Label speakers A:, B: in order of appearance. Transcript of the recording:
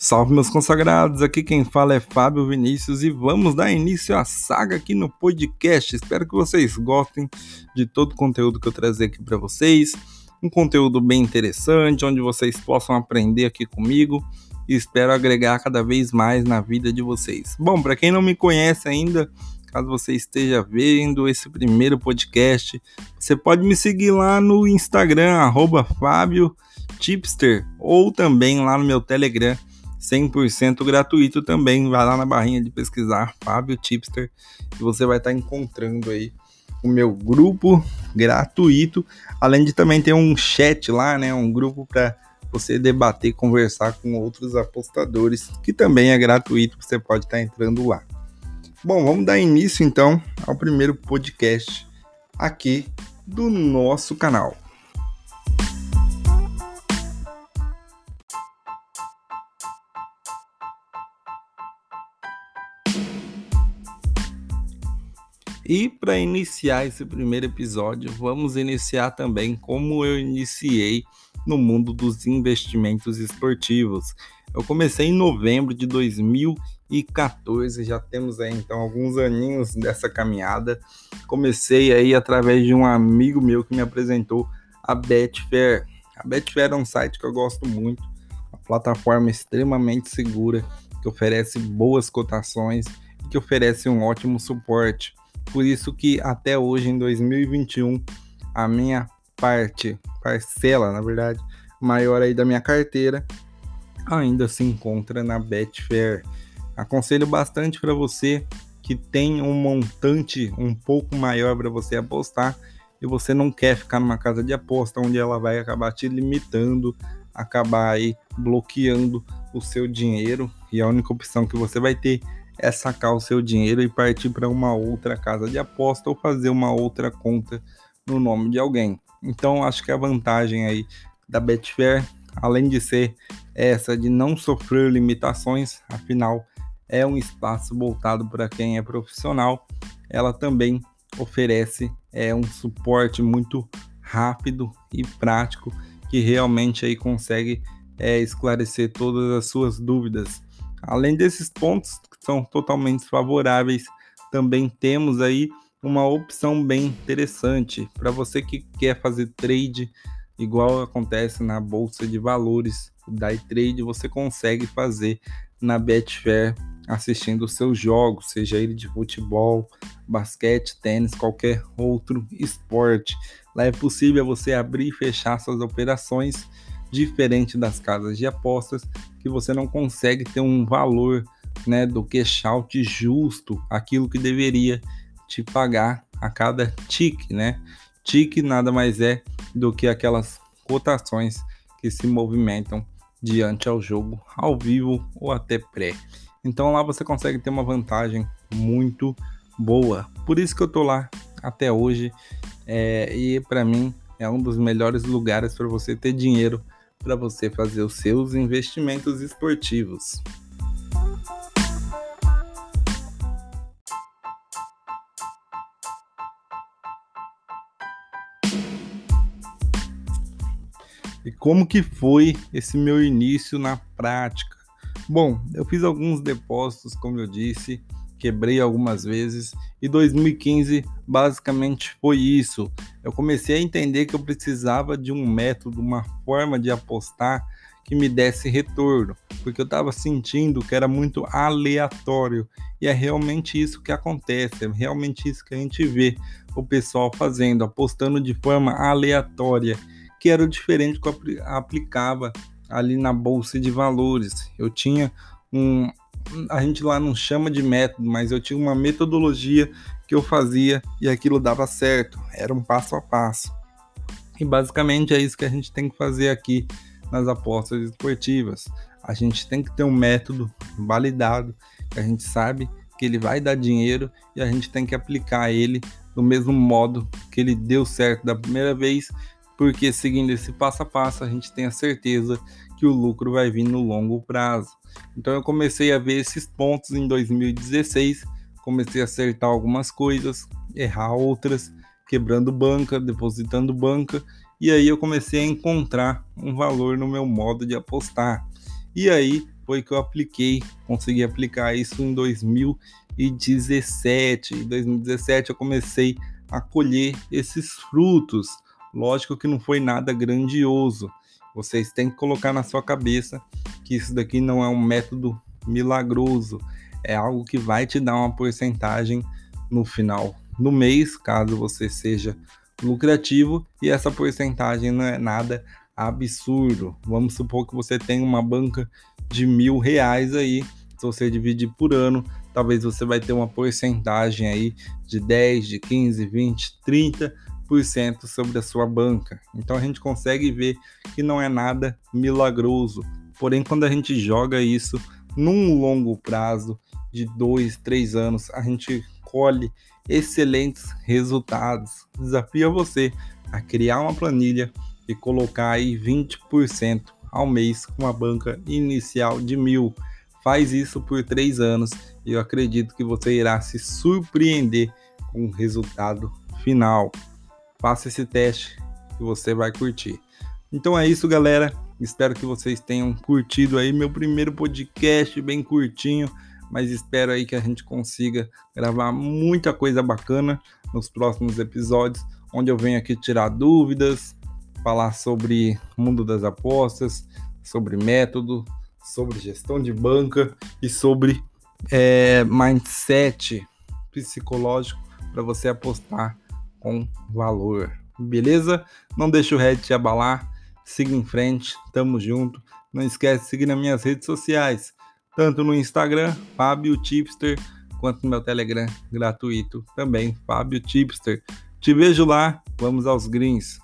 A: Salve meus consagrados, aqui quem fala é Fábio Vinícius e vamos dar início à saga aqui no podcast. Espero que vocês gostem de todo o conteúdo que eu trazer aqui para vocês. Um conteúdo bem interessante, onde vocês possam aprender aqui comigo e espero agregar cada vez mais na vida de vocês. Bom, para quem não me conhece ainda, caso você esteja vendo esse primeiro podcast, você pode me seguir lá no Instagram, arroba Fábio Tipster, ou também lá no meu Telegram 100% gratuito também. Vai lá na barrinha de pesquisar Fábio Tipster e você vai estar encontrando aí o meu grupo gratuito, além de também ter um chat lá, né, um grupo para você debater, conversar com outros apostadores, que também é gratuito, você pode estar entrando lá. Bom, vamos dar início então ao primeiro podcast aqui do nosso canal. E para iniciar esse primeiro episódio, vamos iniciar também como eu iniciei no mundo dos investimentos esportivos. Eu comecei em novembro de 2014, já temos aí então alguns aninhos dessa caminhada. Comecei aí através de um amigo meu que me apresentou a Betfair. A Betfair é um site que eu gosto muito, uma plataforma extremamente segura, que oferece boas cotações e que oferece um ótimo suporte. Por isso que até hoje, em 2021, a minha parte, parcela, na verdade, maior aí da minha carteira, ainda se encontra na Betfair. Aconselho bastante para você que tem um montante um pouco maior para você apostar e você não quer ficar numa casa de aposta onde ela vai acabar te limitando, acabar aí bloqueando o seu dinheiro e a única opção que você vai ter é sacar o seu dinheiro e partir para uma outra casa de aposta ou fazer uma outra conta no nome de alguém. Então, acho que a vantagem aí da Betfair, além de ser essa de não sofrer limitações, afinal é um espaço voltado para quem é profissional, ela também oferece é um suporte muito rápido e prático que realmente aí consegue é, esclarecer todas as suas dúvidas. Além desses pontos são totalmente favoráveis. Também temos aí uma opção bem interessante para você que quer fazer trade, igual acontece na bolsa de valores, day trade você consegue fazer na Betfair assistindo os seus jogos, seja ele de futebol, basquete, tênis, qualquer outro esporte. Lá é possível você abrir e fechar suas operações diferente das casas de apostas, que você não consegue ter um valor né, do cash out justo, aquilo que deveria te pagar a cada tique, né? Tique nada mais é do que aquelas cotações que se movimentam diante ao jogo ao vivo ou até pré. Então lá você consegue ter uma vantagem muito boa. Por isso que eu tô lá até hoje é, e para mim é um dos melhores lugares para você ter dinheiro para você fazer os seus investimentos esportivos. E como que foi esse meu início na prática? Bom, eu fiz alguns depósitos, como eu disse, quebrei algumas vezes e 2015 basicamente foi isso. Eu comecei a entender que eu precisava de um método, uma forma de apostar que me desse retorno, porque eu estava sentindo que era muito aleatório e é realmente isso que acontece, é realmente isso que a gente vê o pessoal fazendo, apostando de forma aleatória, que era o diferente que eu aplicava ali na bolsa de valores. Eu tinha um, a gente lá não chama de método, mas eu tinha uma metodologia que eu fazia e aquilo dava certo, era um passo a passo. E basicamente é isso que a gente tem que fazer aqui nas apostas esportivas. A gente tem que ter um método validado, que a gente sabe que ele vai dar dinheiro e a gente tem que aplicar ele do mesmo modo que ele deu certo da primeira vez, porque seguindo esse passo a passo a gente tem a certeza que o lucro vai vir no longo prazo. Então eu comecei a ver esses pontos em 2016, comecei a acertar algumas coisas, errar outras, quebrando banca, depositando banca, e aí eu comecei a encontrar um valor no meu modo de apostar. E aí foi que eu apliquei, consegui aplicar isso em 2017. Em 2017 eu comecei a colher esses frutos. Lógico que não foi nada grandioso. Vocês têm que colocar na sua cabeça que isso daqui não é um método milagroso, é algo que vai te dar uma porcentagem no final do mês, caso você seja lucrativo, e essa porcentagem não é nada absurdo. Vamos supor que você tem uma banca de mil reais aí, se você dividir por ano, talvez você vai ter uma porcentagem aí de 10, de 15, 20, 30% sobre a sua banca. Então a gente consegue ver que não é nada milagroso. Porém, quando a gente joga isso num longo prazo de 2, 3 anos, a gente colhe excelentes resultados. Desafio você a criar uma planilha e colocar aí 20% ao mês com uma banca inicial de mil. Faz isso por três anos e eu acredito que você irá se surpreender com o resultado final. Faça esse teste que você vai curtir. Então é isso, galera. Espero que vocês tenham curtido aí meu primeiro podcast bem curtinho mas espero aí que a gente consiga gravar muita coisa bacana nos próximos episódios, onde eu venho aqui tirar dúvidas, falar sobre mundo das apostas, sobre método, sobre gestão de banca e sobre é, mindset psicológico para você apostar com valor. Beleza? Não deixe o Red te abalar. Siga em frente, tamo junto. Não esquece de seguir nas minhas redes sociais tanto no Instagram, Fábio Tipster, quanto no meu Telegram gratuito também, Fábio Tipster. Te vejo lá, vamos aos greens.